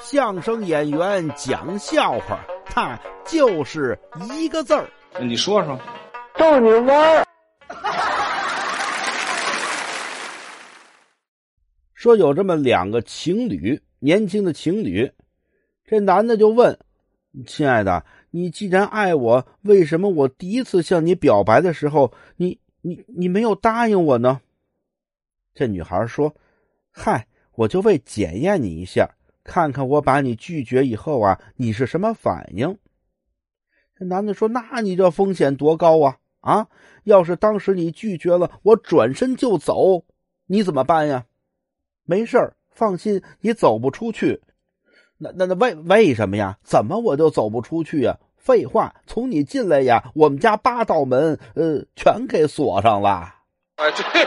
相声演员讲笑话，他就是一个字儿。你说说，逗你玩儿。说有这么两个情侣，年轻的情侣，这男的就问：“亲爱的，你既然爱我，为什么我第一次向你表白的时候，你你你没有答应我呢？”这女孩说：“嗨，我就为检验你一下，看看我把你拒绝以后啊，你是什么反应。”这男的说：“那你这风险多高啊！啊，要是当时你拒绝了，我转身就走，你怎么办呀？”没事儿，放心，你走不出去。那那那为为什么呀？怎么我就走不出去呀？废话，从你进来呀，我们家八道门，呃，全给锁上了。啊，对。